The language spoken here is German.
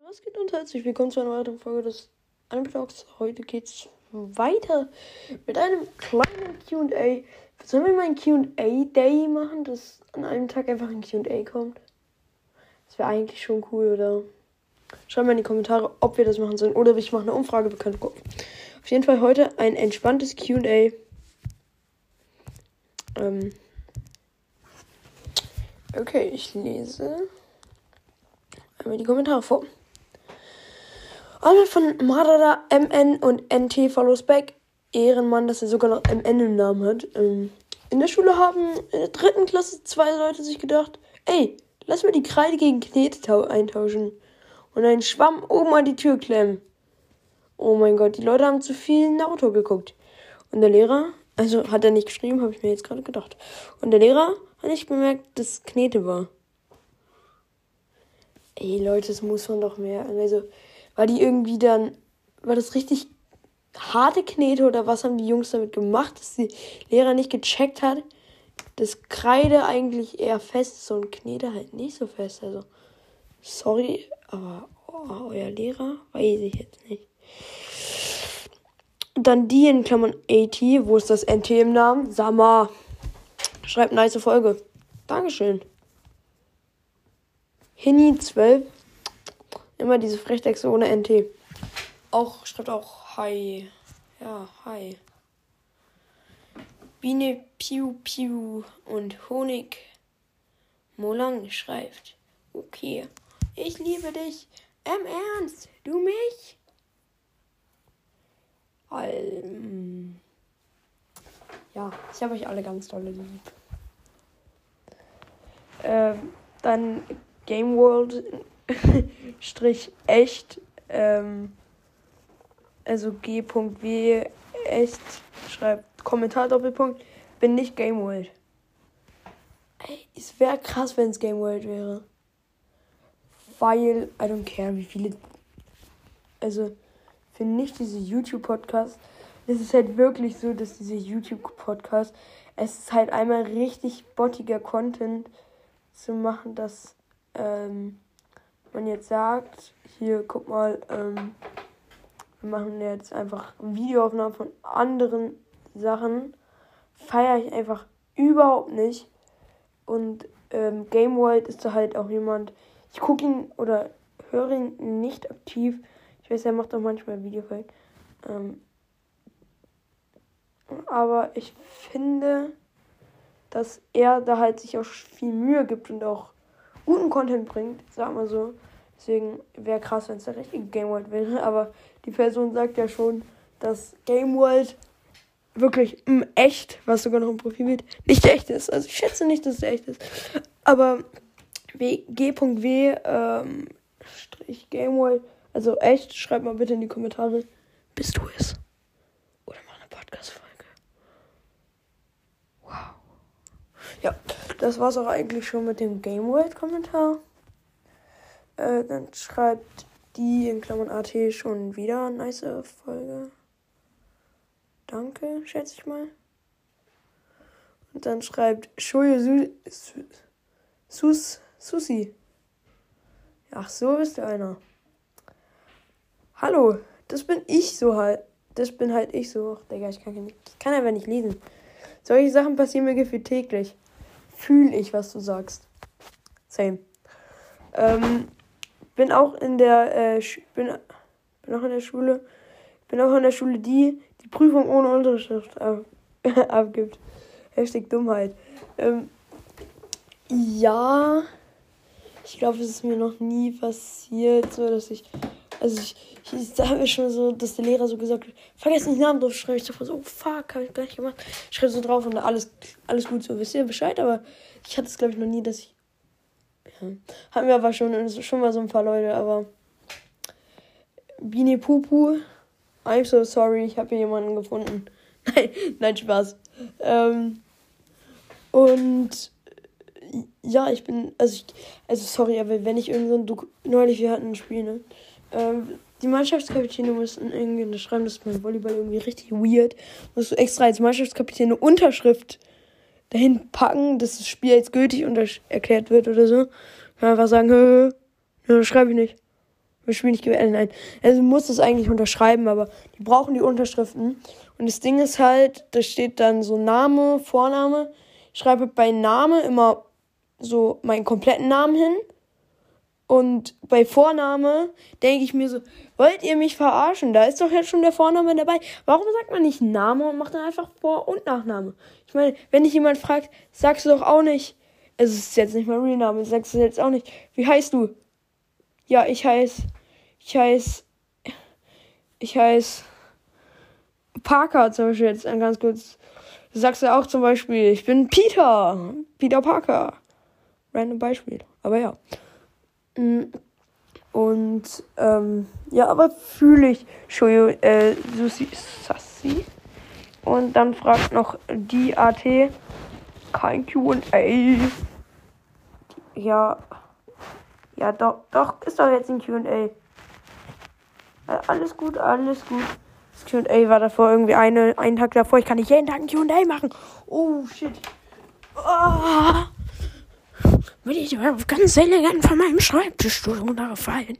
Was geht und herzlich willkommen zu einer weiteren Folge des Anblogs. Heute geht's weiter mit einem kleinen QA. Sollen wir mal ein QA Day machen, dass an einem Tag einfach ein QA kommt? Das wäre eigentlich schon cool, oder? Schreibt mal in die Kommentare, ob wir das machen sollen oder ich mache eine Umfrage, wir können gucken. Auf jeden Fall heute ein entspanntes QA. Ähm okay, ich lese einmal die Kommentare vor. Einmal von Marada MN und NT follows back. Ehrenmann, dass er sogar noch MN im Namen hat. Ähm, in der Schule haben in der dritten Klasse zwei Leute sich gedacht, ey, lass mal die Kreide gegen Knete eintauschen und einen Schwamm oben an die Tür klemmen. Oh mein Gott, die Leute haben zu viel Naruto geguckt. Und der Lehrer, also hat er nicht geschrieben, habe ich mir jetzt gerade gedacht. Und der Lehrer hat nicht bemerkt, dass Knete war. Ey Leute, das muss man doch mehr. Also, war die irgendwie dann, war das richtig harte Knete oder was haben die Jungs damit gemacht, dass die Lehrer nicht gecheckt hat, dass Kreide eigentlich eher fest ist und Knete halt nicht so fest. Also, sorry, aber oh, euer Lehrer weiß ich jetzt nicht. Dann die in Klammern AT, wo ist das NT im Namen? Sama. Schreibt nice Folge. Dankeschön. Hini 12 Immer diese Frechdechse ohne NT. Auch, schreibt auch Hi. Ja, Hi. Biene Piu Piu und Honig Molang schreibt. Okay. Ich liebe dich. Im Ernst? Du mich? Um, ja, ich habe euch alle ganz tolle lieb. Ähm, dann Game World Strich echt, ähm, also G.W. echt, schreibt Kommentar Doppelpunkt, bin nicht Game World. Ey, es wäre krass, wenn es Game World wäre. Weil, I don't care, wie viele. Also, für nicht diese YouTube-Podcasts. Es ist halt wirklich so, dass diese YouTube-Podcasts, es ist halt einmal richtig bottiger Content zu machen, dass, ähm, man jetzt sagt, hier, guck mal, ähm, wir machen jetzt einfach Videoaufnahmen von anderen Sachen, feiere ich einfach überhaupt nicht. Und ähm, Game World ist da halt auch jemand, ich gucke ihn oder höre ihn nicht aktiv. Ich weiß, er macht auch manchmal Videofolgen. Ähm, aber ich finde, dass er da halt sich auch viel Mühe gibt und auch guten Content bringt, sag mal so. Deswegen wäre krass, wenn es der richtige Game World wäre. Aber die Person sagt ja schon, dass Game World wirklich m, echt, was sogar noch im Profilbild, nicht echt ist. Also ich schätze nicht, dass es echt ist. Aber g.w ähm, Strich Game World, also echt, schreibt mal bitte in die Kommentare, bist du es? Oder mach eine Podcast-Folge. Wow. Ja, das war's auch eigentlich schon mit dem Game World Kommentar. Äh, dann schreibt die in Klammern AT schon wieder eine nice Folge. Danke, schätze ich mal. Und dann schreibt Shoyo Su Sus Susi. Ach, so bist du einer. Hallo, das bin ich so halt. Das bin halt ich so. Digga, ich kann, ich kann einfach nicht lesen. Solche Sachen passieren mir gefühlt täglich. Fühl ich, was du sagst. Same. Ähm, bin auch in der äh, bin, bin auch in der Schule. Bin auch in der Schule, die die Prüfung ohne Unterschrift ab, abgibt. Hashtag Dummheit. Ähm, ja, ich glaube, es ist mir noch nie passiert, so dass ich. Also ich, ich da habe ich schon so, dass der Lehrer so gesagt hat, vergesst nicht Namen drauf schreiben. Ich dachte so, oh fuck, habe ich gar nicht gemacht. Ich schreibe so drauf und alles, alles gut so, wisst ihr Bescheid, aber ich hatte es glaube ich noch nie, dass ich. Ja. Hatten wir aber schon, schon mal so ein paar Leute, aber. Bini Pupu, I'm so sorry, ich habe hier jemanden gefunden. Nein, nein, Spaß. Ähm, und ja, ich bin, also ich, also sorry, aber wenn ich irgend so ein, neulich, wir hatten ein Spiel, ne? Ähm, die Mannschaftskapitäne mussten irgendwie unterschreiben, das ist beim Volleyball irgendwie richtig weird. Musst du extra als Mannschaftskapitän eine Unterschrift dahin packen, dass das Spiel jetzt gültig erklärt wird oder so. Kann einfach sagen, hö, hö, schreibe ich nicht. Das Spiel nicht gewählt. Nein. Also muss es eigentlich unterschreiben, aber die brauchen die Unterschriften. Und das Ding ist halt, da steht dann so Name, Vorname. Ich schreibe bei Name immer so meinen kompletten Namen hin. Und bei Vorname denke ich mir so, wollt ihr mich verarschen? Da ist doch jetzt schon der Vorname dabei. Warum sagt man nicht Name und macht dann einfach Vor- und Nachname? Ich meine, wenn dich jemand fragt, sagst du doch auch nicht, es ist jetzt nicht mein Real-Name, sagst du jetzt auch nicht, wie heißt du? Ja, ich heiße, ich heiße, ich heiße Parker zum Beispiel jetzt ganz kurz. Du sagst ja auch zum Beispiel, ich bin Peter, Peter Parker. Random Beispiel, aber ja. Und ähm, ja, aber fühle ich Shoyo, äh, Susi Sassi. Und dann fragt noch die AT kein QA. Ja. Ja, doch, doch, ist doch jetzt ein QA. Alles gut, alles gut. Das QA war davor irgendwie eine, einen Tag davor. Ich kann nicht jeden Tag ein QA machen. Oh, shit. Oh bin ich ganz elegant von meinem Schreibtischstuhl runtergefallen.